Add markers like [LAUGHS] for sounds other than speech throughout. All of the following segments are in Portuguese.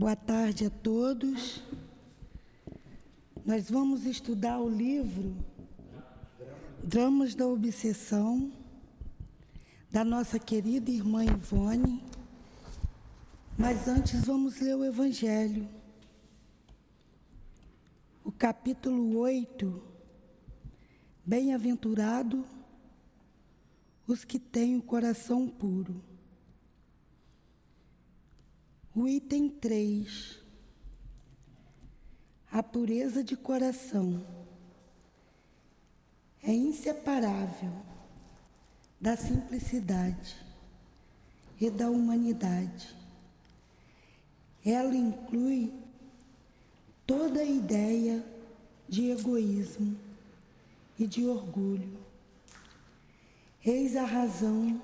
Boa tarde a todos. Nós vamos estudar o livro Dramas da Obsessão, da nossa querida irmã Ivone. Mas antes vamos ler o Evangelho. O capítulo 8. Bem-aventurado os que têm o coração puro. O item 3. A pureza de coração é inseparável da simplicidade e da humanidade. Ela inclui toda a ideia de egoísmo e de orgulho. Eis a razão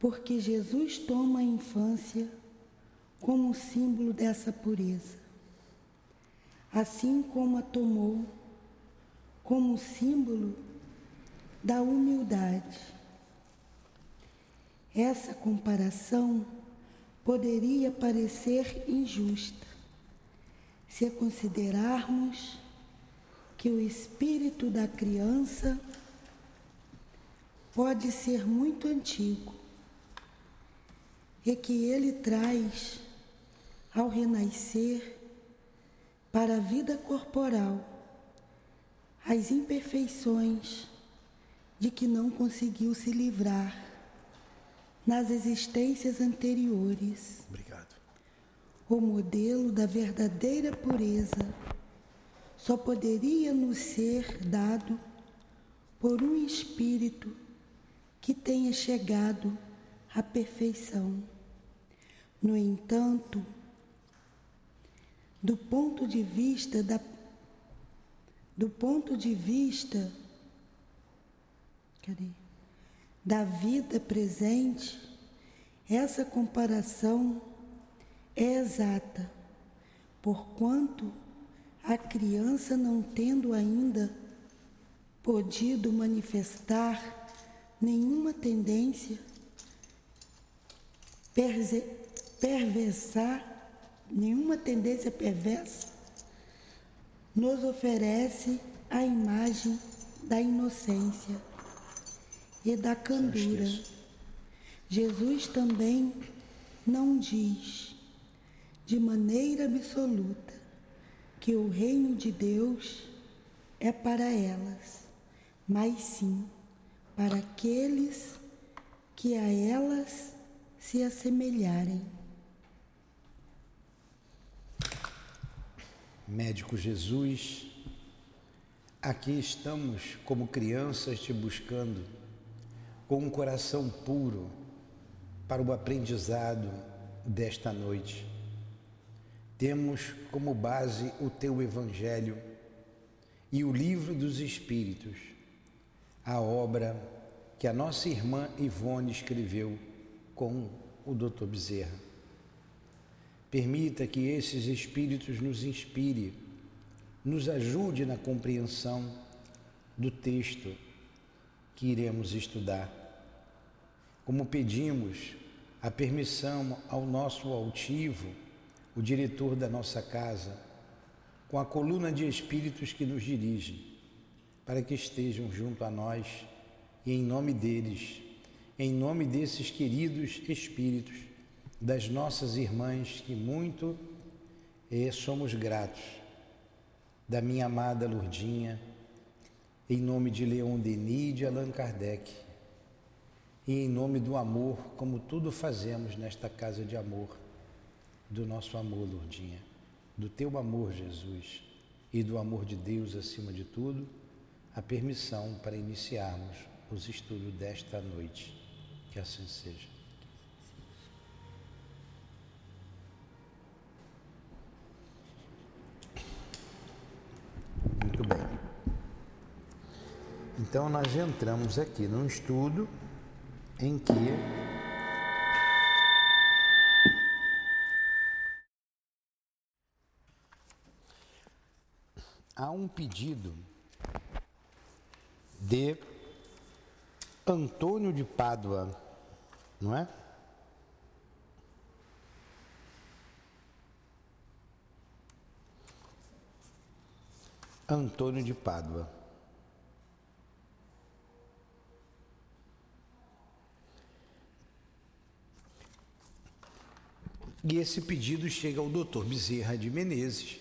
porque Jesus toma a infância como símbolo dessa pureza, assim como a tomou como símbolo da humildade. Essa comparação poderia parecer injusta se considerarmos que o espírito da criança pode ser muito antigo e que ele traz ao renascer para a vida corporal as imperfeições de que não conseguiu se livrar nas existências anteriores. Obrigado. O modelo da verdadeira pureza só poderia nos ser dado por um espírito que tenha chegado à perfeição. No entanto, do ponto de vista da do ponto de vista cadê? da vida presente, essa comparação é exata, porquanto a criança não tendo ainda podido manifestar nenhuma tendência perversa nenhuma tendência perversa, nos oferece a imagem da inocência e da candura. Jesus também não diz de maneira absoluta que o reino de Deus é para elas, mas sim para aqueles que a elas se assemelharem. Médico Jesus, aqui estamos como crianças te buscando, com um coração puro para o aprendizado desta noite. Temos como base o teu Evangelho e o livro dos Espíritos, a obra que a nossa irmã Ivone escreveu com o Dr. Bezerra. Permita que esses espíritos nos inspire, nos ajude na compreensão do texto que iremos estudar. Como pedimos a permissão ao nosso altivo, o diretor da nossa casa, com a coluna de espíritos que nos dirigem, para que estejam junto a nós e em nome deles, em nome desses queridos espíritos, das nossas irmãs que muito eh, somos gratos, da minha amada Lurdinha, em nome de Leon Denis e de Allan Kardec, e em nome do amor, como tudo fazemos nesta casa de amor, do nosso amor, Lurdinha, do teu amor, Jesus, e do amor de Deus acima de tudo, a permissão para iniciarmos os estudos desta noite. Que assim seja. Então nós entramos aqui num estudo em que há um pedido de Antônio de Pádua, não é? Antônio de Pádua. E esse pedido chega ao doutor Bezerra de Menezes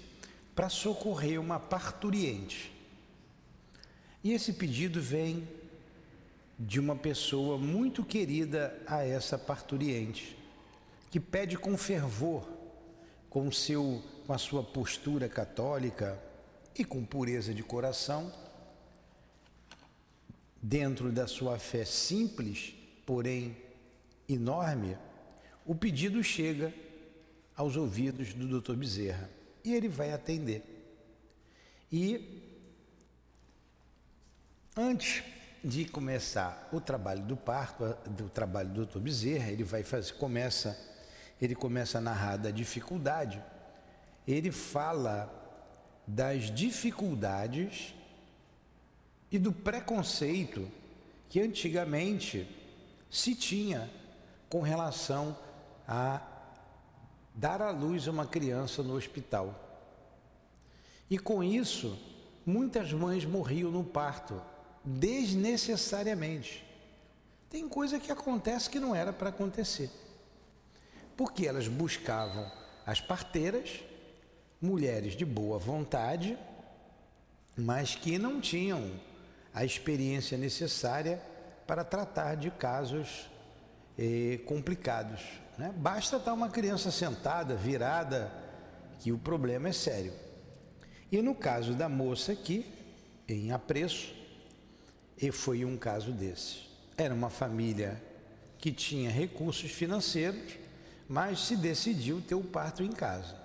para socorrer uma parturiente. E esse pedido vem de uma pessoa muito querida a essa parturiente, que pede com fervor, com, seu, com a sua postura católica e com pureza de coração, dentro da sua fé simples, porém enorme, o pedido chega aos ouvidos do Dr. Bezerra e ele vai atender. E antes de começar o trabalho do parto, do trabalho do Dr. Bezerra, ele vai fazer, começa, ele começa a narrar da dificuldade. Ele fala das dificuldades e do preconceito que antigamente se tinha com relação a dar à luz uma criança no hospital. E com isso, muitas mães morriam no parto, desnecessariamente. Tem coisa que acontece que não era para acontecer. Porque elas buscavam as parteiras, mulheres de boa vontade, mas que não tinham a experiência necessária para tratar de casos eh, complicados. Né? Basta estar uma criança sentada, virada, que o problema é sério. E no caso da moça aqui, em apreço, e foi um caso desse. Era uma família que tinha recursos financeiros, mas se decidiu ter o parto em casa.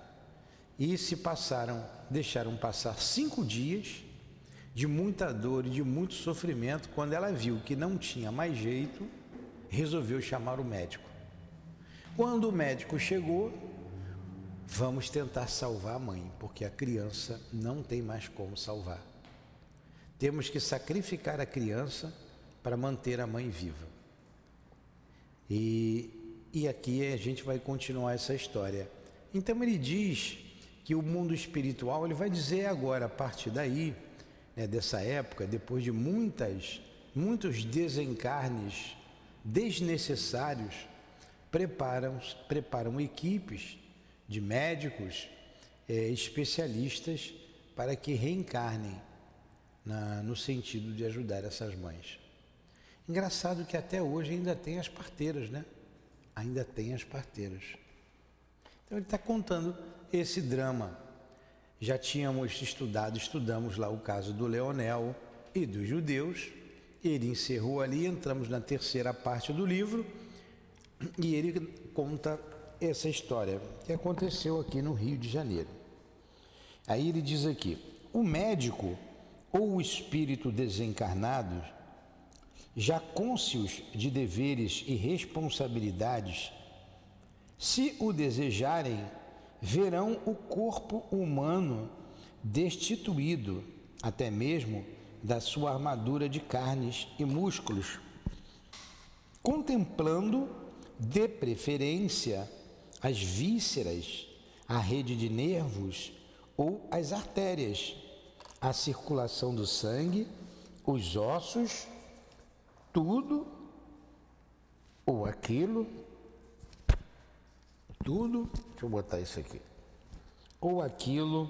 E se passaram, deixaram passar cinco dias de muita dor e de muito sofrimento. Quando ela viu que não tinha mais jeito, resolveu chamar o médico. Quando o médico chegou, vamos tentar salvar a mãe, porque a criança não tem mais como salvar. Temos que sacrificar a criança para manter a mãe viva. E, e aqui a gente vai continuar essa história. Então ele diz que o mundo espiritual, ele vai dizer agora, a partir daí, né, dessa época, depois de muitas, muitos desencarnes desnecessários, preparam, preparam equipes de médicos é, especialistas para que reencarnem na, no sentido de ajudar essas mães. Engraçado que até hoje ainda tem as parteiras, né? Ainda tem as parteiras. Então ele está contando esse drama. Já tínhamos estudado, estudamos lá o caso do Leonel e dos judeus. Ele encerrou ali, entramos na terceira parte do livro e ele conta essa história que aconteceu aqui no Rio de Janeiro. Aí ele diz aqui: o médico ou o espírito desencarnado, já cônscios de deveres e responsabilidades, se o desejarem, verão o corpo humano destituído até mesmo da sua armadura de carnes e músculos, contemplando de preferência as vísceras, a rede de nervos ou as artérias, a circulação do sangue, os ossos, tudo ou aquilo, tudo, deixa eu botar isso aqui, ou aquilo,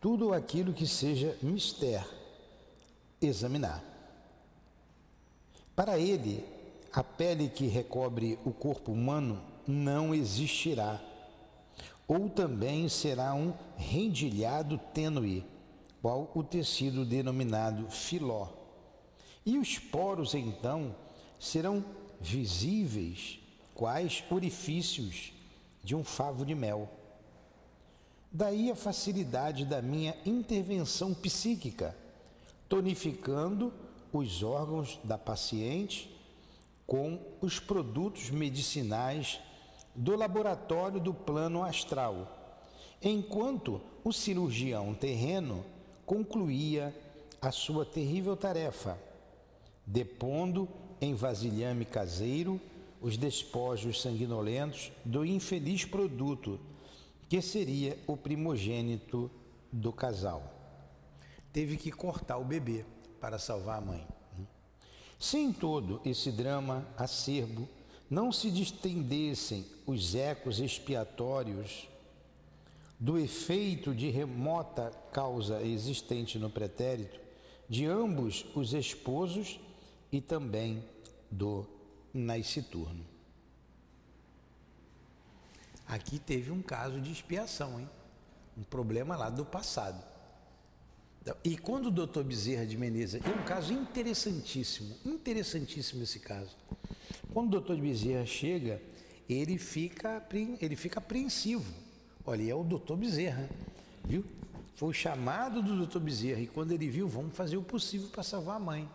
tudo aquilo que seja mistério examinar. Para ele, a pele que recobre o corpo humano não existirá, ou também será um rendilhado tênue, qual o tecido denominado filó. E os poros, então, serão visíveis, quais orifícios de um favo de mel. Daí a facilidade da minha intervenção psíquica tonificando os órgãos da paciente com os produtos medicinais do laboratório do plano astral, enquanto o cirurgião terreno concluía a sua terrível tarefa, depondo em vasilhame caseiro os despojos sanguinolentos do infeliz produto que seria o primogênito do casal. Teve que cortar o bebê para salvar a mãe. Se em todo esse drama acerbo não se distendessem os ecos expiatórios do efeito de remota causa existente no pretérito de ambos os esposos e também do nasciturno. Aqui teve um caso de expiação, hein? Um problema lá do passado. E quando o doutor Bezerra de Menezes, é um caso interessantíssimo, interessantíssimo esse caso. Quando o doutor Bezerra chega, ele fica, ele fica apreensivo. Olha, é o doutor Bezerra, viu? Foi o chamado do doutor Bezerra, e quando ele viu, vamos fazer o possível para salvar a mãe.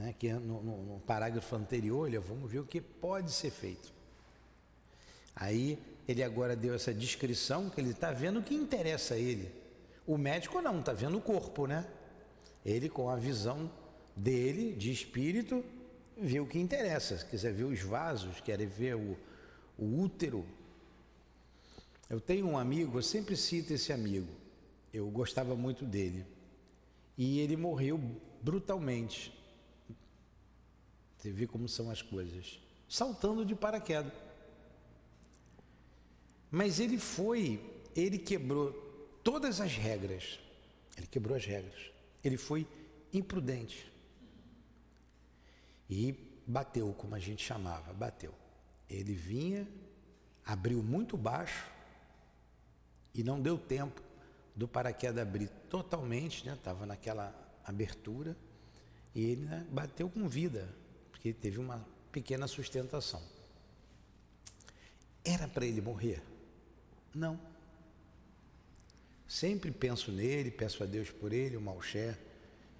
É, que no, no, no parágrafo anterior, olha, vamos ver o que pode ser feito. Aí ele agora deu essa descrição que ele está vendo o que interessa a ele. O médico não, está vendo o corpo, né? Ele, com a visão dele, de espírito, vê o que interessa. Se quiser ver os vasos, quer ver o, o útero. Eu tenho um amigo, eu sempre cito esse amigo. Eu gostava muito dele. E ele morreu brutalmente. Você vê como são as coisas. Saltando de paraquedas. Mas ele foi, ele quebrou todas as regras. Ele quebrou as regras. Ele foi imprudente. E bateu, como a gente chamava, bateu. Ele vinha, abriu muito baixo e não deu tempo do paraquedas abrir totalmente, né? Estava naquela abertura e ele né, bateu com vida, porque teve uma pequena sustentação. Era para ele morrer? Não. Sempre penso nele, peço a Deus por ele, o Malcher,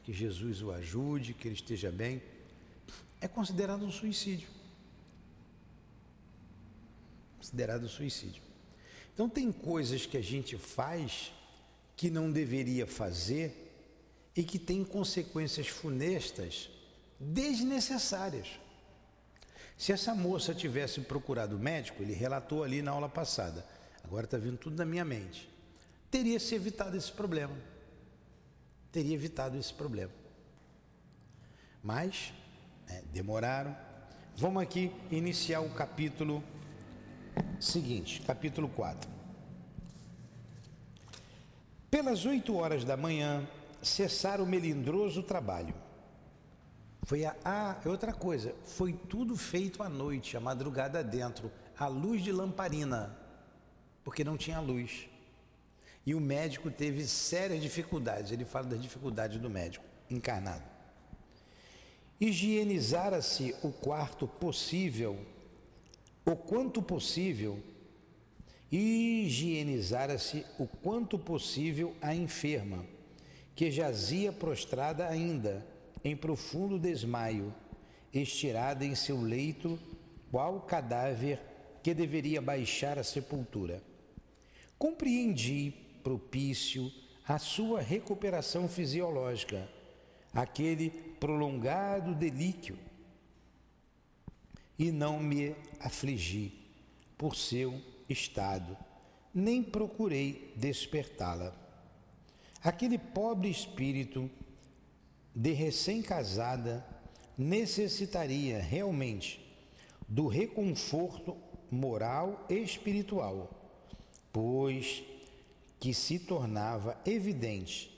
que Jesus o ajude, que ele esteja bem. É considerado um suicídio. Considerado um suicídio. Então, tem coisas que a gente faz que não deveria fazer e que tem consequências funestas desnecessárias. Se essa moça tivesse procurado o médico, ele relatou ali na aula passada, agora está vindo tudo na minha mente teria se evitado esse problema. Teria evitado esse problema. Mas é, demoraram. Vamos aqui iniciar o capítulo seguinte, capítulo 4. Pelas oito horas da manhã, cessaram o melindroso trabalho. Foi a, ah, outra coisa, foi tudo feito à noite, a madrugada dentro, à luz de lamparina, porque não tinha luz. E o médico teve sérias dificuldades. Ele fala das dificuldades do médico encarnado. Higienizara-se o quarto possível, o quanto possível, higienizara-se o quanto possível a enferma, que jazia prostrada ainda, em profundo desmaio, estirada em seu leito, qual cadáver que deveria baixar à sepultura. Compreendi propício à sua recuperação fisiológica, aquele prolongado delíquio, e não me afligi por seu estado, nem procurei despertá-la. Aquele pobre espírito de recém-casada necessitaria realmente do reconforto moral e espiritual, pois que se tornava evidente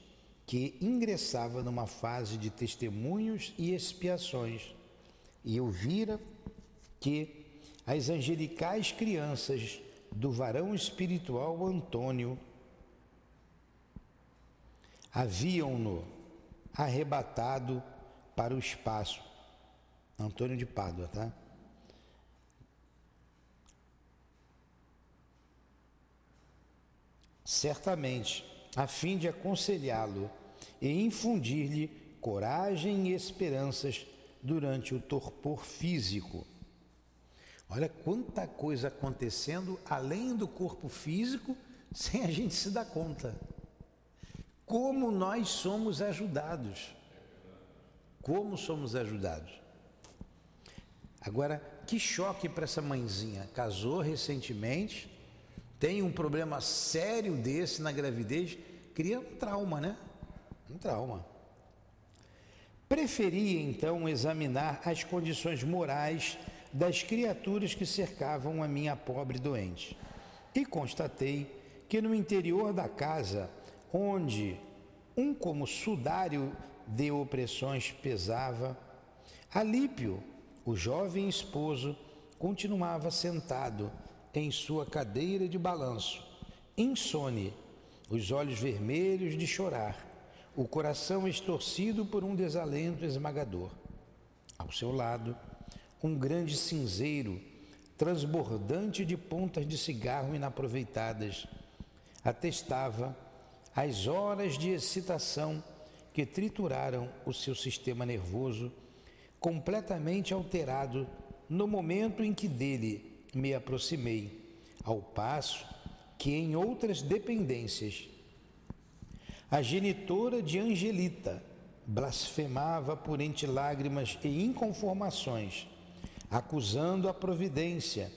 que ingressava numa fase de testemunhos e expiações, e eu vira que as angelicais crianças do varão espiritual Antônio haviam-no arrebatado para o espaço. Antônio de Pádua, tá? Certamente, a fim de aconselhá-lo e infundir-lhe coragem e esperanças durante o torpor físico. Olha quanta coisa acontecendo além do corpo físico, sem a gente se dar conta. Como nós somos ajudados. Como somos ajudados. Agora, que choque para essa mãezinha. Casou recentemente, tem um problema sério desse na gravidez, cria um trauma, né? Um trauma. Preferia então examinar as condições morais das criaturas que cercavam a minha pobre doente. E constatei que no interior da casa, onde um como sudário de opressões pesava, Alípio, o jovem esposo, continuava sentado em sua cadeira de balanço, insone, os olhos vermelhos de chorar, o coração estorcido por um desalento esmagador. Ao seu lado, um grande cinzeiro, transbordante de pontas de cigarro inaproveitadas, atestava as horas de excitação que trituraram o seu sistema nervoso, completamente alterado no momento em que dele me aproximei, ao passo que em outras dependências. A genitora de Angelita blasfemava por entre lágrimas e inconformações, acusando a providência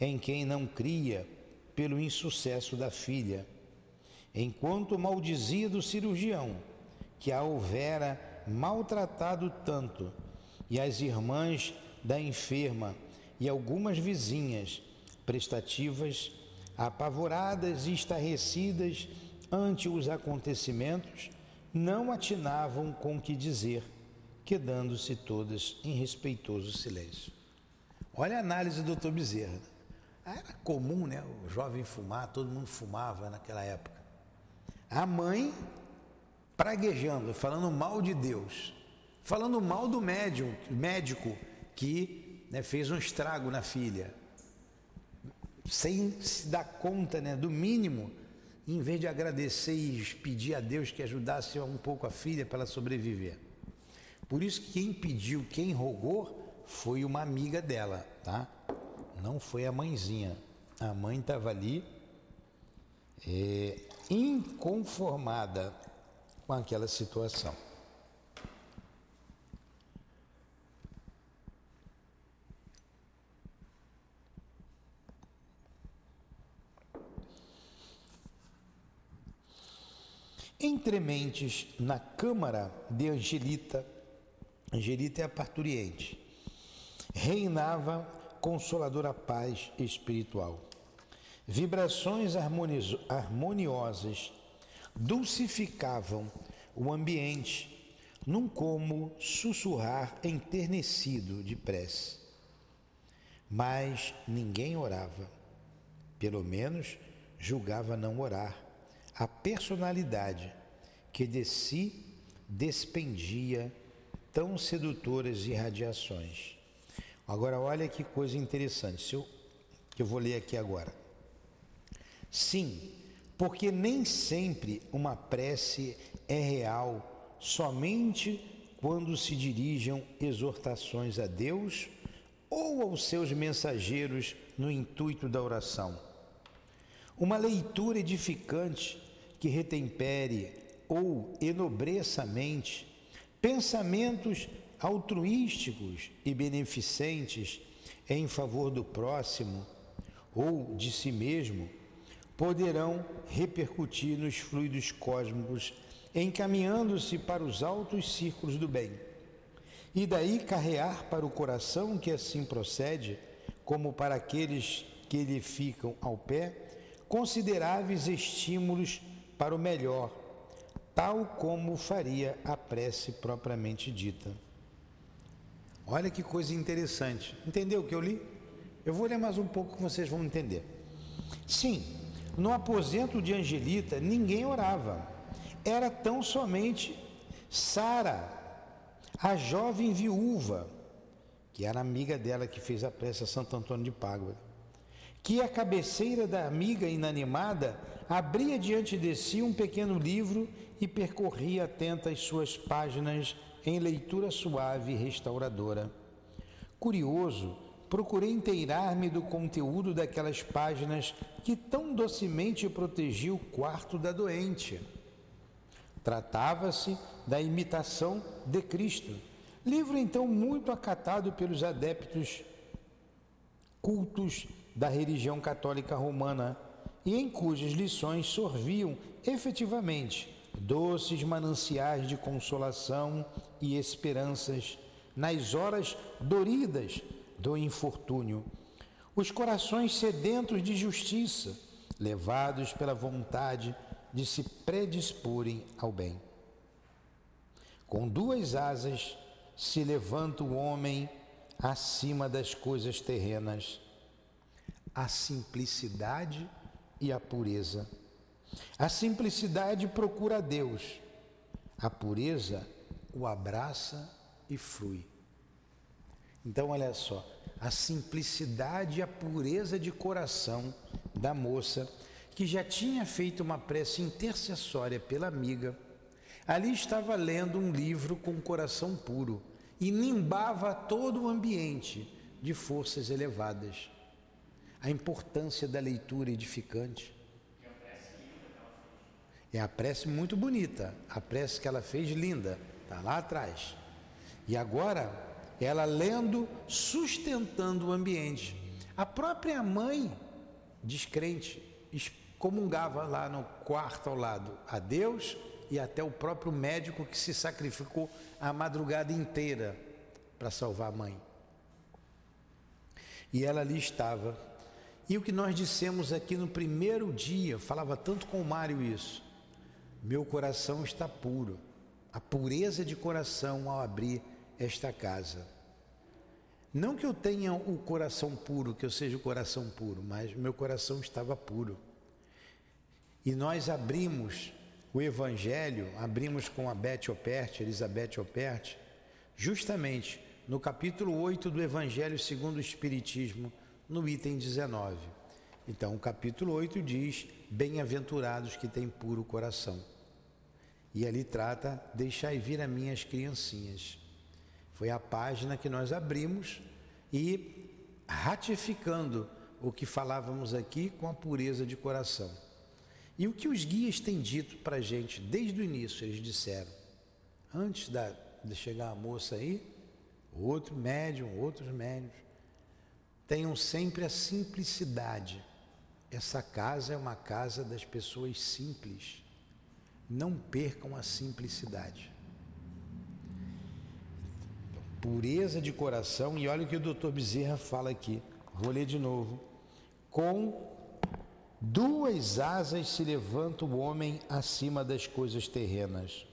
em quem não cria pelo insucesso da filha, enquanto maldizia do cirurgião que a houvera maltratado tanto, e as irmãs da enferma e algumas vizinhas prestativas, apavoradas e estarrecidas ante os acontecimentos, não atinavam com o que dizer, quedando-se todas em respeitoso silêncio. Olha a análise do Dr. Bezerra. Ah, era comum, né? O jovem fumar, todo mundo fumava naquela época. A mãe praguejando, falando mal de Deus, falando mal do médium, médico que né, fez um estrago na filha, sem se dar conta né, do mínimo em vez de agradecer e pedir a Deus que ajudasse um pouco a filha para ela sobreviver. Por isso que quem pediu, quem rogou, foi uma amiga dela, tá? Não foi a mãezinha. A mãe estava ali é, inconformada com aquela situação. Entre mentes, na câmara de Angelita, Angelita é a parturiente, reinava consoladora paz espiritual. Vibrações harmoniosas dulcificavam o ambiente num como sussurrar enternecido de prece. Mas ninguém orava, pelo menos julgava não orar a personalidade que de si despendia tão sedutoras irradiações. Agora olha que coisa interessante, eu, que eu vou ler aqui agora. Sim, porque nem sempre uma prece é real somente quando se dirijam exortações a Deus ou aos seus mensageiros no intuito da oração. Uma leitura edificante que retempere ou enobreça a mente, pensamentos altruísticos e beneficentes em favor do próximo ou de si mesmo poderão repercutir nos fluidos cósmicos, encaminhando-se para os altos círculos do bem. E daí carrear para o coração que assim procede, como para aqueles que lhe ficam ao pé, consideráveis estímulos para o melhor, tal como faria a prece propriamente dita. Olha que coisa interessante. Entendeu o que eu li? Eu vou ler mais um pouco que vocês vão entender. Sim, no aposento de Angelita ninguém orava. Era tão somente Sara, a jovem viúva, que era amiga dela que fez a prece a Santo Antônio de Pádua, que a cabeceira da amiga inanimada abria diante de si um pequeno livro e percorria atenta as suas páginas em leitura suave e restauradora. Curioso, procurei inteirar-me do conteúdo daquelas páginas que tão docemente protegia o quarto da doente. Tratava-se da imitação de Cristo, livro então muito acatado pelos adeptos cultos da religião católica romana e em cujas lições sorviam efetivamente doces mananciais de consolação e esperanças nas horas doridas do infortúnio. Os corações sedentos de justiça, levados pela vontade de se predisporem ao bem. Com duas asas se levanta o homem acima das coisas terrenas, a simplicidade e a pureza. A simplicidade procura a Deus, a pureza o abraça e flui. Então, olha só, a simplicidade e a pureza de coração da moça que já tinha feito uma prece intercessória pela amiga, ali estava lendo um livro com o coração puro e nimbava todo o ambiente de forças elevadas. A importância da leitura edificante. É a prece muito bonita, a prece que ela fez linda, está lá atrás. E agora, ela lendo, sustentando o ambiente. A própria mãe, descrente, comungava lá no quarto ao lado a Deus e até o próprio médico que se sacrificou a madrugada inteira para salvar a mãe. E ela ali estava. E o que nós dissemos aqui no primeiro dia, falava tanto com o Mário isso. Meu coração está puro. A pureza de coração ao abrir esta casa. Não que eu tenha o coração puro, que eu seja o coração puro, mas meu coração estava puro. E nós abrimos o Evangelho, abrimos com a Beth Opert, Elizabeth Opert, justamente no capítulo 8 do Evangelho segundo o Espiritismo, no item 19. Então, o capítulo 8 diz: Bem-aventurados que têm puro coração. E ali trata: Deixai vir a minhas criancinhas. Foi a página que nós abrimos e ratificando o que falávamos aqui com a pureza de coração. E o que os guias têm dito para a gente desde o início, eles disseram, antes da, de chegar a moça aí, outro médium, outros médiums, tenham sempre a simplicidade. Essa casa é uma casa das pessoas simples. Não percam a simplicidade. Pureza de coração, e olha o que o doutor Bezerra fala aqui, vou ler de novo. Com Duas asas se levanta o homem acima das coisas terrenas.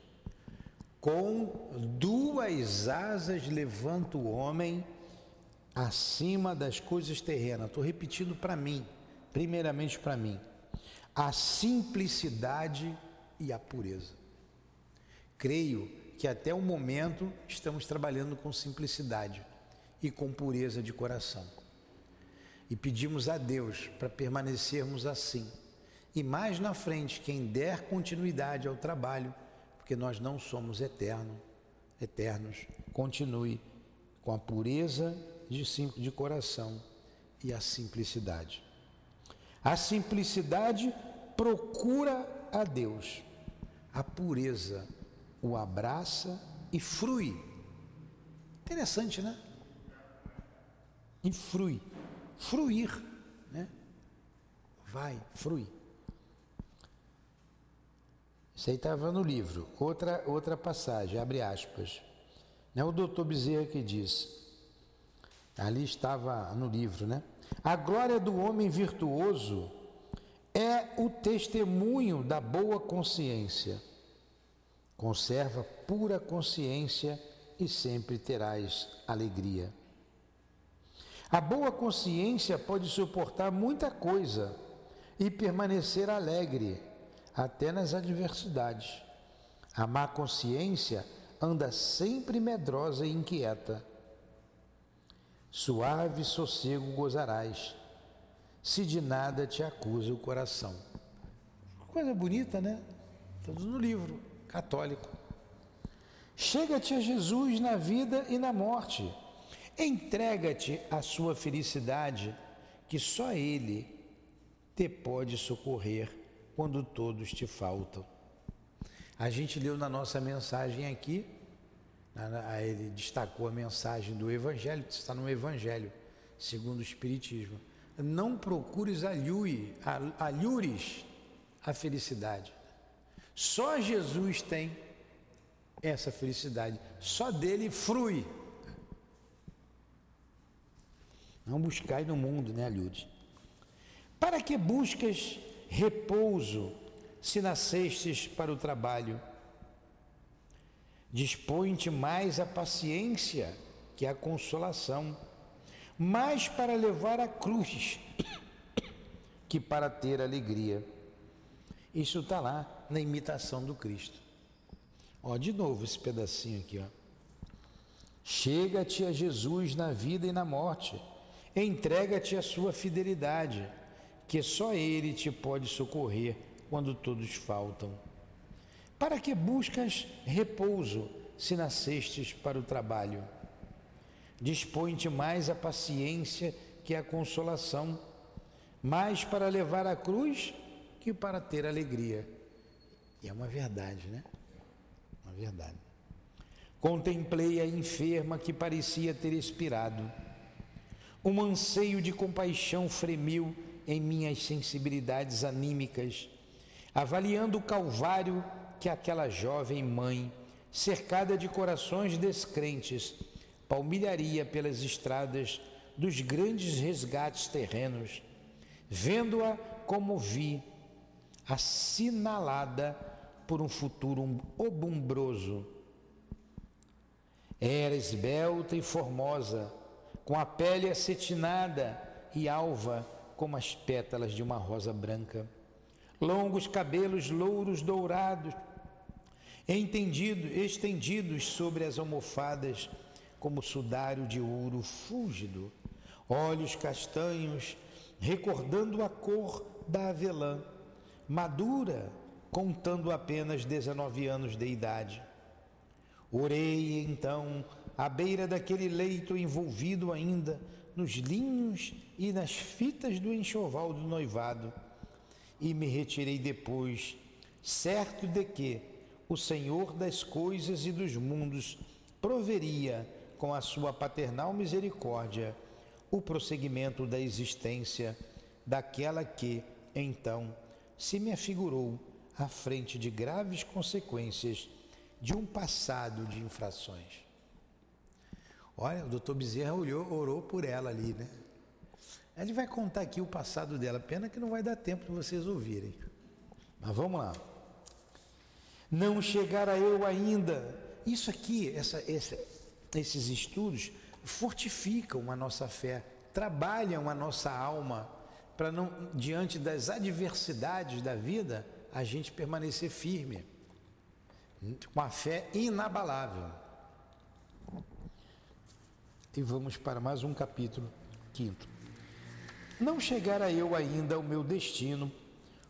Com duas asas levanta o homem acima das coisas terrenas. Estou repetindo para mim, primeiramente para mim. A simplicidade e a pureza. Creio que até o momento estamos trabalhando com simplicidade e com pureza de coração e pedimos a Deus para permanecermos assim. E mais na frente, quem der continuidade ao trabalho, porque nós não somos eternos, eternos, continue com a pureza de, de coração e a simplicidade. A simplicidade procura a Deus, a pureza o abraça e frui. Interessante, né? E frui fruir, né? Vai, frui. Isso aí estava no livro. Outra, outra passagem, abre aspas. É o doutor Bezerra que diz. Ali estava no livro, né? A glória do homem virtuoso é o testemunho da boa consciência. Conserva pura consciência e sempre terás alegria. A boa consciência pode suportar muita coisa e permanecer alegre até nas adversidades. A má consciência anda sempre medrosa e inquieta. Suave sossego gozarás, se de nada te acusa o coração. Coisa bonita, né? Todos no livro católico. Chega-te a Jesus na vida e na morte Entrega-te à sua felicidade, que só Ele te pode socorrer quando todos te faltam. A gente leu na nossa mensagem aqui, ele destacou a mensagem do Evangelho, está no Evangelho, segundo o Espiritismo. não procures alhures a felicidade. Só Jesus tem essa felicidade, só dele frui. Não buscai no mundo, né, alhures? Para que buscas repouso se nascestes para o trabalho? Dispõe-te mais a paciência que a consolação, mais para levar a cruz [COUGHS] que para ter alegria. Isso está lá na imitação do Cristo. Ó, de novo esse pedacinho aqui, ó. Chega-te a Jesus na vida e na morte, entrega-te a sua fidelidade, que só Ele te pode socorrer quando todos faltam. Para que buscas repouso se nascestes para o trabalho? Dispõe-te mais a paciência que a consolação, mais para levar a cruz que para ter alegria. E é uma verdade, né? Uma verdade. Contemplei a enferma que parecia ter expirado. Um anseio de compaixão fremiu em minhas sensibilidades anímicas, avaliando o calvário que aquela jovem mãe, cercada de corações descrentes, palmilharia pelas estradas dos grandes resgates terrenos, vendo-a como vi, assinalada por um futuro obumbroso. Era esbelta e formosa, com a pele acetinada e alva como as pétalas de uma rosa branca longos cabelos louros dourados, entendido, estendidos sobre as almofadas, como sudário de ouro fúlgido, olhos castanhos, recordando a cor da avelã, madura, contando apenas 19 anos de idade. Orei então à beira daquele leito envolvido ainda nos linhos e nas fitas do enxoval do noivado e me retirei depois, certo de que o Senhor das coisas e dos mundos proveria com a sua paternal misericórdia o prosseguimento da existência daquela que, então, se me afigurou à frente de graves consequências de um passado de infrações. Olha, o doutor Bezerra olhou, orou por ela ali, né? Ele vai contar aqui o passado dela, pena que não vai dar tempo de vocês ouvirem. Mas vamos lá. Não chegara eu ainda. Isso aqui, essa, esses estudos fortificam a nossa fé, trabalham a nossa alma para não diante das adversidades da vida a gente permanecer firme, com a fé inabalável. E vamos para mais um capítulo, quinto. Não chegara eu ainda ao meu destino,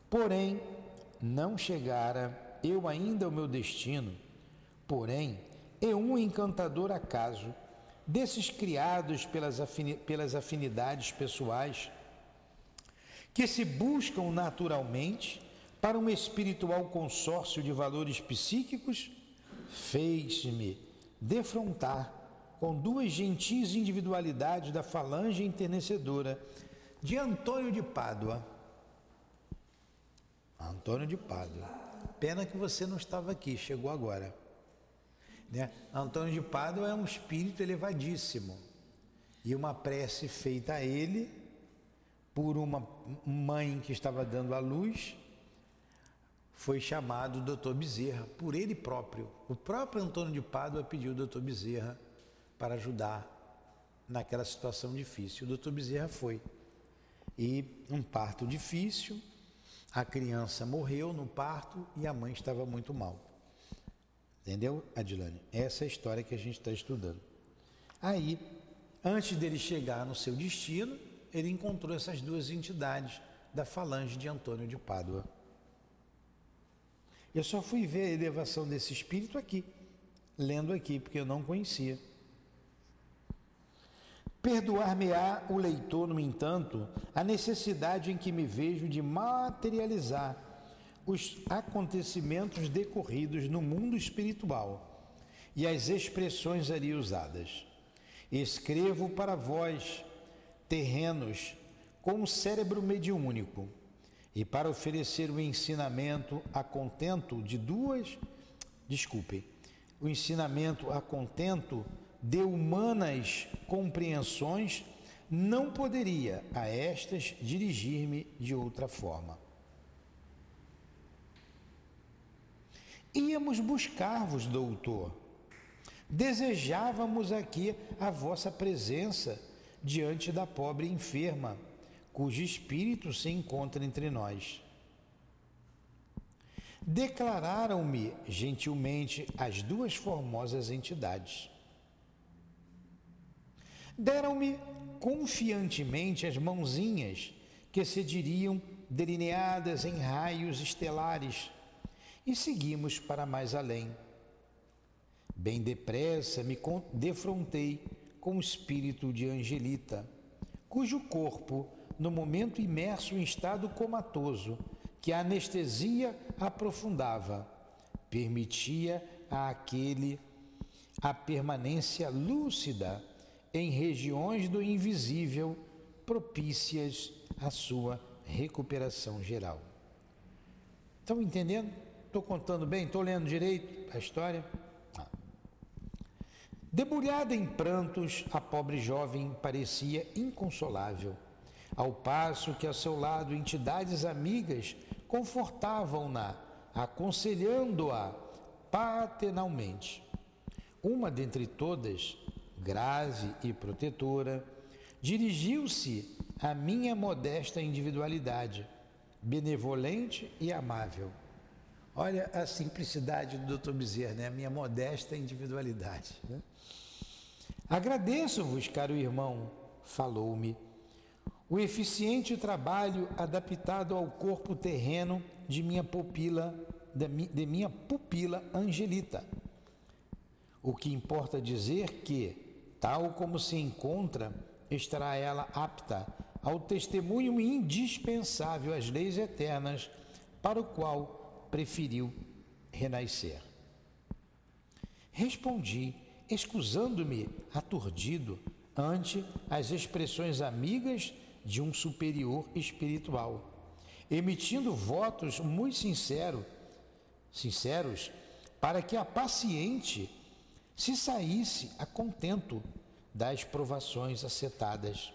porém, não chegara eu ainda ao meu destino, porém, é um encantador acaso desses criados pelas, pelas afinidades pessoais que se buscam naturalmente para um espiritual consórcio de valores psíquicos, fez-me defrontar com duas gentis individualidades da falange enternecedora de Antônio de Pádua. Antônio de Pádua. Pena que você não estava aqui, chegou agora. Né? Antônio de Pádua é um espírito elevadíssimo. E uma prece feita a ele por uma mãe que estava dando à luz foi chamado Dr. Bezerra por ele próprio. O próprio Antônio de Pádua pediu o Dr. Bezerra para ajudar naquela situação difícil. O Dr. Bezerra foi e um parto difícil, a criança morreu no parto e a mãe estava muito mal. Entendeu, Adilane? Essa é a história que a gente está estudando. Aí, antes dele chegar no seu destino, ele encontrou essas duas entidades da falange de Antônio de Pádua. Eu só fui ver a elevação desse espírito aqui, lendo aqui, porque eu não conhecia. Perdoar-me-á o leitor, no entanto, a necessidade em que me vejo de materializar os acontecimentos decorridos no mundo espiritual e as expressões ali usadas. Escrevo para vós, terrenos, com um cérebro mediúnico e para oferecer o ensinamento a contento de duas, desculpe, o ensinamento a contento de humanas compreensões, não poderia a estas dirigir-me de outra forma. Íamos buscar-vos, doutor. Desejávamos aqui a vossa presença diante da pobre enferma, cujo espírito se encontra entre nós. Declararam-me gentilmente as duas formosas entidades. Deram-me confiantemente as mãozinhas que se diriam delineadas em raios estelares e seguimos para mais além. Bem depressa me defrontei com o espírito de Angelita, cujo corpo, no momento imerso em estado comatoso, que a anestesia aprofundava, permitia a aquele a permanência lúcida em regiões do invisível propícias à sua recuperação geral. Estão entendendo? Estou contando bem? Estou lendo direito a história? Ah. Debulhada em prantos, a pobre jovem parecia inconsolável, ao passo que ao seu lado entidades amigas confortavam-na, aconselhando-a paternalmente. Uma dentre todas, grave e protetora, dirigiu-se à minha modesta individualidade, benevolente e amável. Olha a simplicidade do Dr. Bezerra, né? a minha modesta individualidade. Né? Agradeço-vos, caro irmão, falou-me, o eficiente trabalho adaptado ao corpo terreno de minha pupila, de minha pupila Angelita. O que importa dizer que Tal como se encontra, estará ela apta ao testemunho indispensável às leis eternas, para o qual preferiu renascer. Respondi, excusando-me aturdido ante as expressões amigas de um superior espiritual, emitindo votos muito sincero, sinceros para que a paciente se saísse a contento das provações acetadas.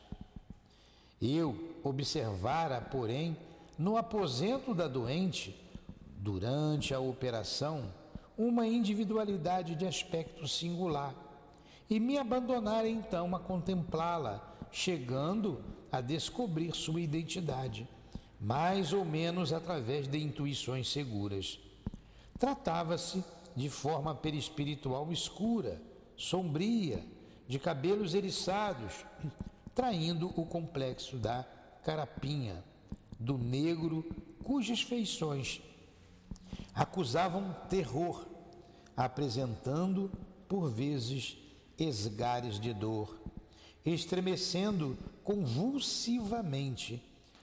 Eu observara, porém, no aposento da doente, durante a operação, uma individualidade de aspecto singular e me abandonara então a contemplá-la, chegando a descobrir sua identidade, mais ou menos através de intuições seguras. Tratava-se de forma perispiritual escura, sombria, de cabelos eriçados, traindo o complexo da carapinha, do negro, cujas feições acusavam terror, apresentando, por vezes, esgares de dor, estremecendo convulsivamente,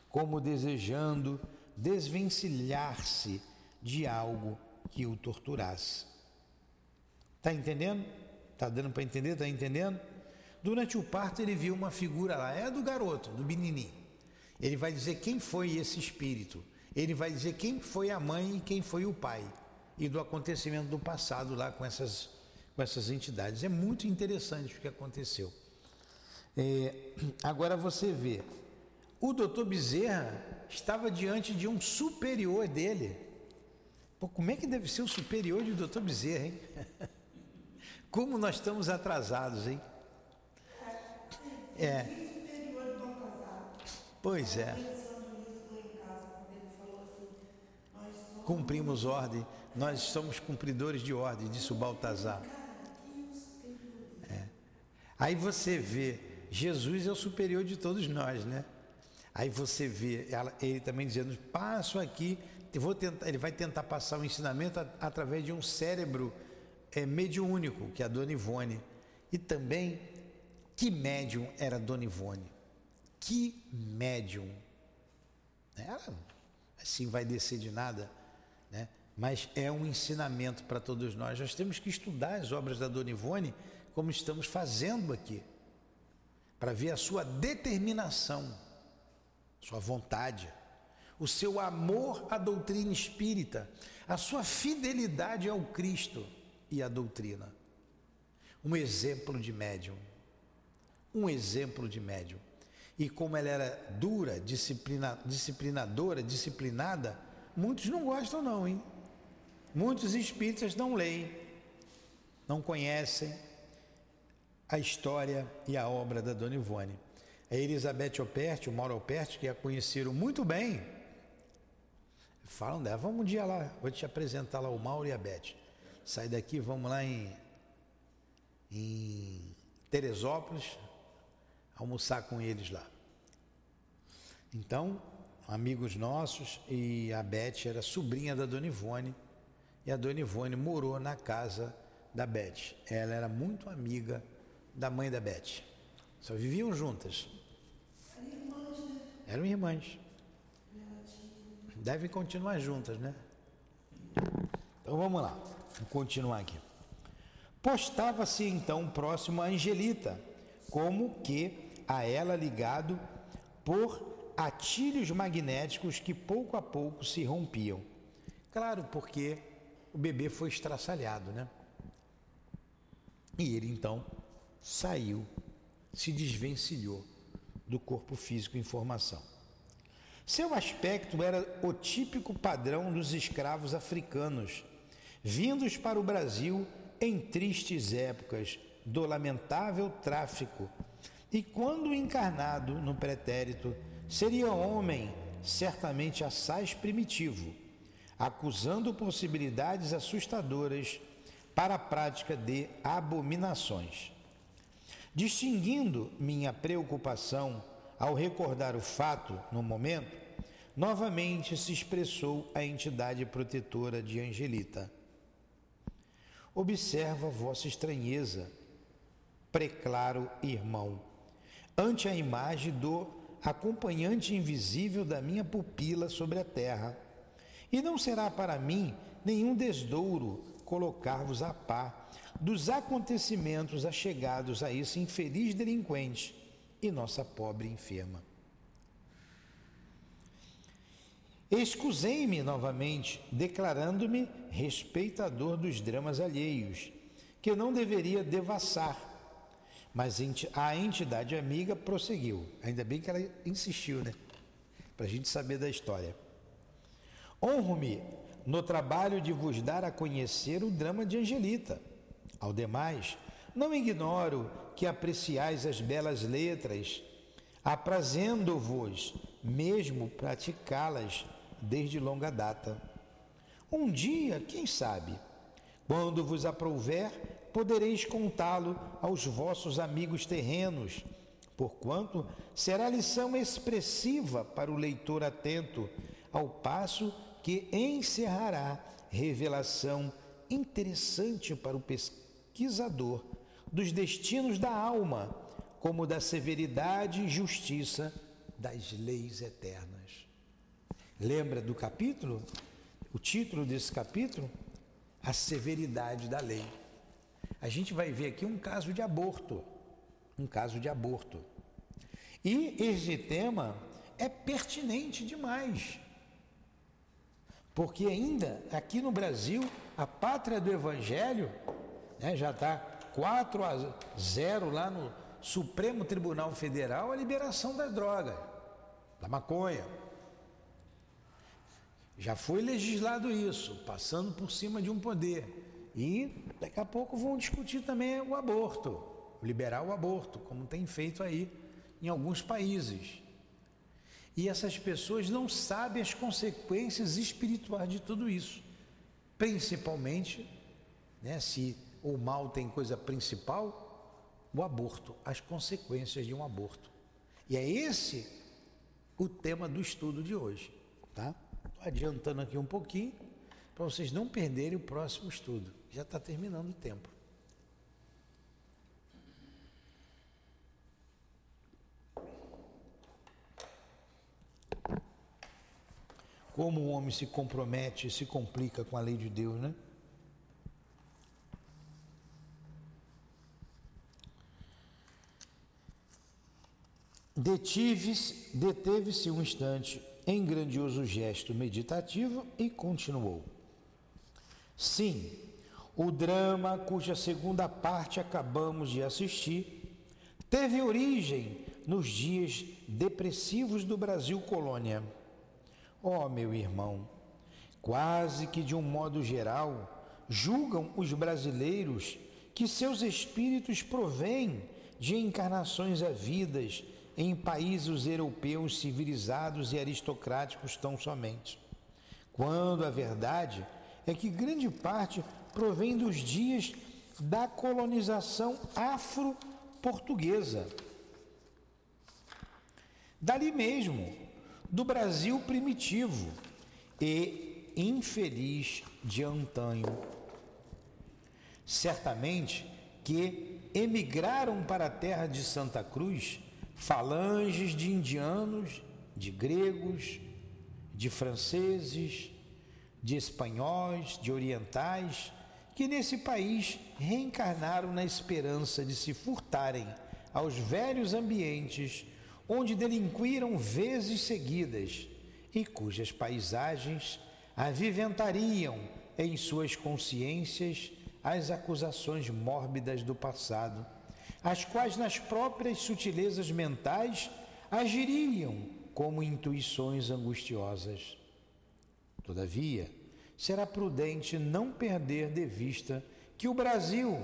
como desejando desvencilhar-se de algo que o torturasse. Está entendendo? Está dando para entender? Está entendendo? Durante o parto ele viu uma figura lá, é do garoto, do menininho. Ele vai dizer quem foi esse espírito. Ele vai dizer quem foi a mãe e quem foi o pai. E do acontecimento do passado lá com essas, com essas entidades. É muito interessante o que aconteceu. É, agora você vê, o doutor Bezerra estava diante de um superior dele Pô, como é que deve ser o superior de doutor Bezerra, hein? [LAUGHS] Como nós estamos atrasados, hein? É. Pois é. Cumprimos ordem, nós somos cumpridores de ordem, disse o Baltazar. É. Aí você vê, Jesus é o superior de todos nós, né? Aí você vê ele também dizendo: passo aqui vou tentar, ele vai tentar passar o ensinamento através de um cérebro é, mediúnico, que é a Dona Ivone. E também, que médium era Dona Ivone? Que médium? Ela, assim, vai descer de nada, né? mas é um ensinamento para todos nós. Nós temos que estudar as obras da Dona Ivone, como estamos fazendo aqui, para ver a sua determinação sua vontade, o seu amor à doutrina espírita, a sua fidelidade ao Cristo e à doutrina. Um exemplo de médium. Um exemplo de médium. E como ela era dura, disciplina, disciplinadora, disciplinada, muitos não gostam não, hein? Muitos espíritas não leem, não conhecem a história e a obra da Dona Ivone. A Elizabeth Operti, o Mauro Operti, que a conheceram muito bem, falam dela, vamos um dia lá, vou te apresentar lá o Mauro e a Beth. Sai daqui, vamos lá em, em Teresópolis, almoçar com eles lá. Então, amigos nossos, e a Beth era sobrinha da Dona Ivone, e a Dona Ivone morou na casa da Beth. Ela era muito amiga da mãe da Beth. Só viviam juntas. Eram irmãs. Devem continuar juntas, né? Então vamos lá, continuar aqui. Postava-se então próximo a Angelita, como que a ela ligado por atilhos magnéticos que pouco a pouco se rompiam. Claro, porque o bebê foi estraçalhado, né? E ele então saiu, se desvencilhou do corpo físico em formação. Seu aspecto era o típico padrão dos escravos africanos, vindos para o Brasil em tristes épocas do lamentável tráfico, e quando encarnado no pretérito, seria homem certamente assaz primitivo, acusando possibilidades assustadoras para a prática de abominações. Distinguindo minha preocupação ao recordar o fato no momento, novamente se expressou a entidade protetora de Angelita. Observa vossa estranheza, preclaro irmão, ante a imagem do acompanhante invisível da minha pupila sobre a terra. E não será para mim nenhum desdouro colocar-vos a par dos acontecimentos achegados a esse infeliz delinquente e nossa pobre enferma. Excusei-me novamente, declarando-me respeitador dos dramas alheios, que não deveria devassar. Mas a entidade amiga prosseguiu. Ainda bem que ela insistiu, né? Para a gente saber da história. Honro-me no trabalho de vos dar a conhecer o drama de Angelita. Ao demais, não ignoro que apreciais as belas letras, aprazendo-vos mesmo praticá-las desde longa data. Um dia, quem sabe, quando vos aprouver, podereis contá-lo aos vossos amigos terrenos, porquanto será lição expressiva para o leitor atento, ao passo que encerrará revelação interessante para o pesquisador dos destinos da alma, como da severidade e justiça das leis eternas. Lembra do capítulo? O título desse capítulo? A severidade da lei. A gente vai ver aqui um caso de aborto. Um caso de aborto. E esse tema é pertinente demais. Porque ainda aqui no Brasil, a pátria do Evangelho né, já está 4 a 0 lá no Supremo Tribunal Federal a liberação da droga, da maconha. Já foi legislado isso, passando por cima de um poder. E daqui a pouco vão discutir também o aborto, liberar o aborto, como tem feito aí em alguns países. E essas pessoas não sabem as consequências espirituais de tudo isso. Principalmente, né, se o mal tem coisa principal? O aborto, as consequências de um aborto. E é esse o tema do estudo de hoje, tá? Estou adiantando aqui um pouquinho para vocês não perderem o próximo estudo. Já está terminando o tempo. Como o homem se compromete e se complica com a lei de Deus, né? Deteve-se um instante em grandioso gesto meditativo e continuou. Sim, o drama cuja segunda parte acabamos de assistir teve origem nos dias depressivos do Brasil colônia. Oh, meu irmão, quase que de um modo geral, julgam os brasileiros que seus espíritos provêm de encarnações havidas em países europeus civilizados e aristocráticos tão somente. Quando a verdade é que grande parte provém dos dias da colonização afro-portuguesa. Dali mesmo, do Brasil primitivo e infeliz de antanho. Certamente que emigraram para a terra de Santa Cruz falanges de indianos, de gregos, de franceses, de espanhóis, de orientais, que nesse país reencarnaram na esperança de se furtarem aos velhos ambientes onde delinquiram vezes seguidas e cujas paisagens aviventariam em suas consciências as acusações mórbidas do passado, as quais nas próprias sutilezas mentais agiriam como intuições angustiosas. Todavia, será prudente não perder de vista que o Brasil,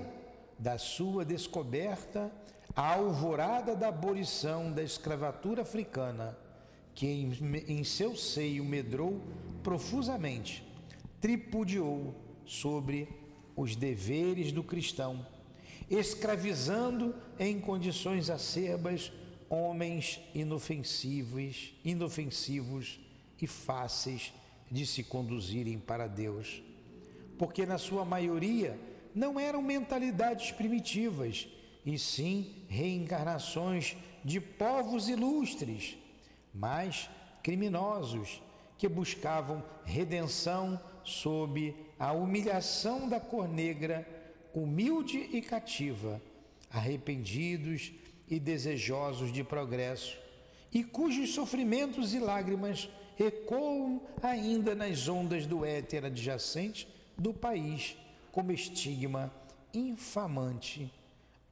da sua descoberta à alvorada da abolição da escravatura africana, que em, em seu seio medrou profusamente, tripudiou sobre os deveres do cristão, escravizando em condições acerbas homens inofensivos, inofensivos e fáceis de se conduzirem para Deus, porque na sua maioria não eram mentalidades primitivas, e sim reencarnações de povos ilustres, mas criminosos que buscavam redenção sob a humilhação da cor negra, humilde e cativa, arrependidos e desejosos de progresso, e cujos sofrimentos e lágrimas ecoam ainda nas ondas do éter adjacente do país, como estigma infamante,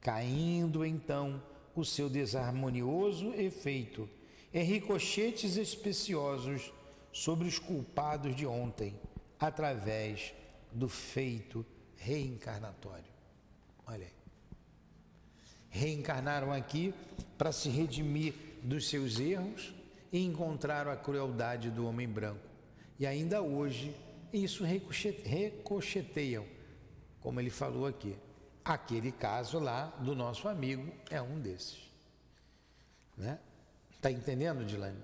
caindo então o seu desarmonioso efeito em ricochetes especiosos sobre os culpados de ontem, através do feito reencarnatório. Olha aí. Reencarnaram aqui para se redimir dos seus erros e encontraram a crueldade do homem branco. E ainda hoje isso recocheteiam, como ele falou aqui. Aquele caso lá do nosso amigo é um desses. Né? Tá entendendo, Dilane?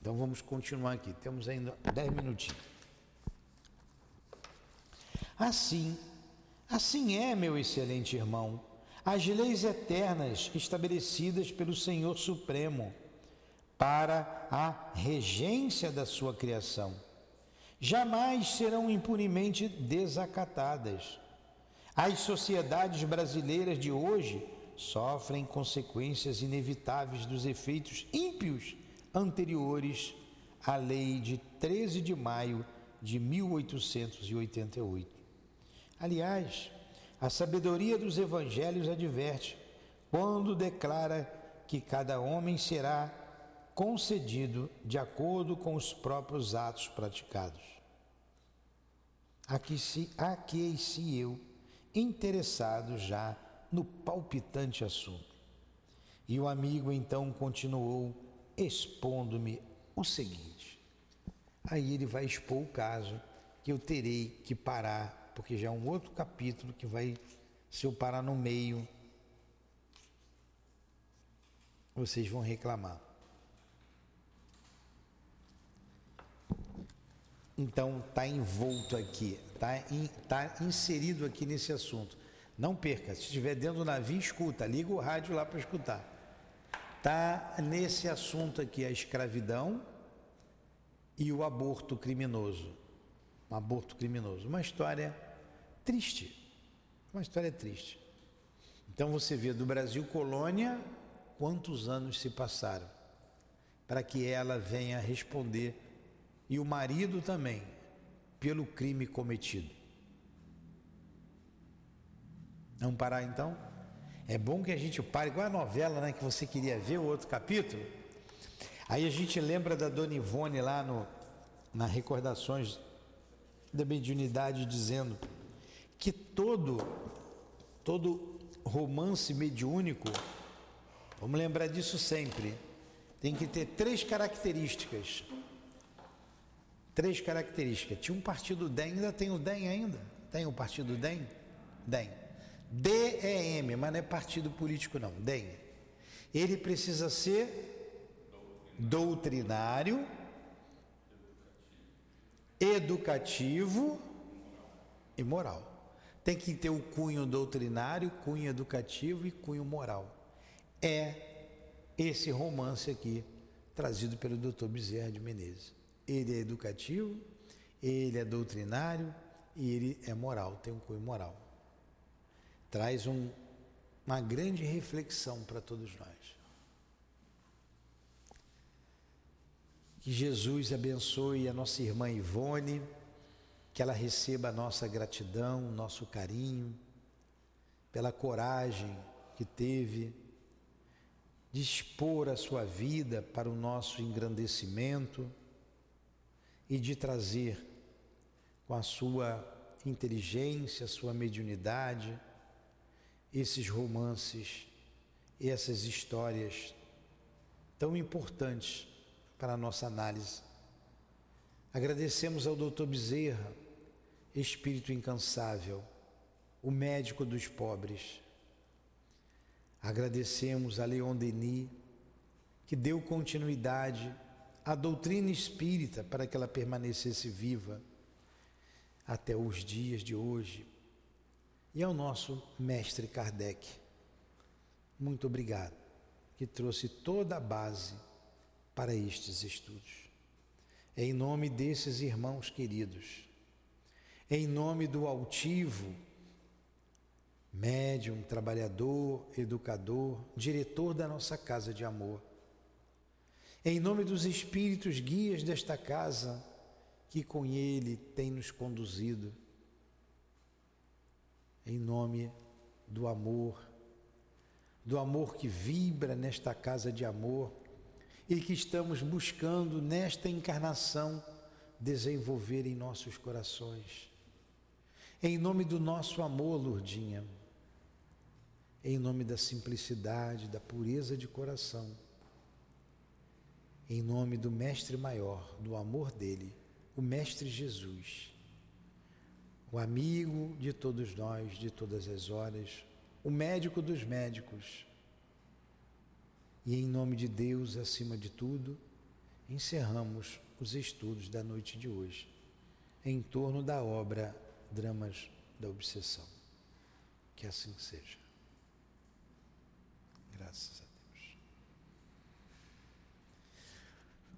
Então vamos continuar aqui. Temos ainda dez minutinhos. Assim, assim é, meu excelente irmão, as leis eternas estabelecidas pelo Senhor Supremo para a regência da sua criação. Jamais serão impunemente desacatadas. As sociedades brasileiras de hoje sofrem consequências inevitáveis dos efeitos ímpios anteriores à lei de 13 de maio de 1888. Aliás, a sabedoria dos evangelhos adverte quando declara que cada homem será concedido de acordo com os próprios atos praticados. Aqui se, se eu, interessado já no palpitante assunto. E o amigo então continuou expondo-me o seguinte. Aí ele vai expor o caso que eu terei que parar, porque já é um outro capítulo que vai, se eu parar no meio, vocês vão reclamar. Então está envolto aqui, está tá inserido aqui nesse assunto. Não perca, se estiver dentro do navio, escuta, liga o rádio lá para escutar. Está nesse assunto aqui a escravidão e o aborto criminoso. Um aborto criminoso. Uma história triste. Uma história triste. Então você vê do Brasil colônia, quantos anos se passaram para que ela venha responder e o marido também pelo crime cometido. Vamos parar então? É bom que a gente pare, igual a novela né, que você queria ver, o outro capítulo. Aí a gente lembra da Dona Ivone lá no, na Recordações da Mediunidade dizendo que todo, todo romance mediúnico, vamos lembrar disso sempre, tem que ter três características. Três características. Tinha um partido DEM, ainda tem o DEM ainda? Tem o partido DEM? DEM. DEM, mas não é partido político não, DEM. Ele precisa ser doutrinário, educativo e moral. Tem que ter o cunho doutrinário, cunho educativo e cunho moral. É esse romance aqui, trazido pelo Dr. Bezerra de Menezes. Ele é educativo, ele é doutrinário e ele é moral, tem um cunho moral. Traz um, uma grande reflexão para todos nós. Que Jesus abençoe a nossa irmã Ivone, que ela receba a nossa gratidão, nosso carinho, pela coragem que teve de expor a sua vida para o nosso engrandecimento e de trazer com a sua inteligência, a sua mediunidade, esses romances, essas histórias tão importantes para a nossa análise. Agradecemos ao Dr. Bezerra, espírito incansável, o médico dos pobres Agradecemos a Leon Denis, que deu continuidade à doutrina espírita para que ela permanecesse viva até os dias de hoje. E ao nosso mestre Kardec, muito obrigado, que trouxe toda a base para estes estudos. É em nome desses irmãos queridos, em nome do altivo médium, trabalhador, educador, diretor da nossa casa de amor. Em nome dos espíritos guias desta casa, que com ele tem nos conduzido, em nome do amor, do amor que vibra nesta casa de amor e que estamos buscando nesta encarnação desenvolver em nossos corações. Em nome do nosso amor, Lourdinha. Em nome da simplicidade, da pureza de coração, em nome do Mestre Maior, do amor dele, o Mestre Jesus, o amigo de todos nós, de todas as horas, o médico dos médicos. E em nome de Deus, acima de tudo, encerramos os estudos da noite de hoje, em torno da obra Dramas da Obsessão. Que assim seja. Graças a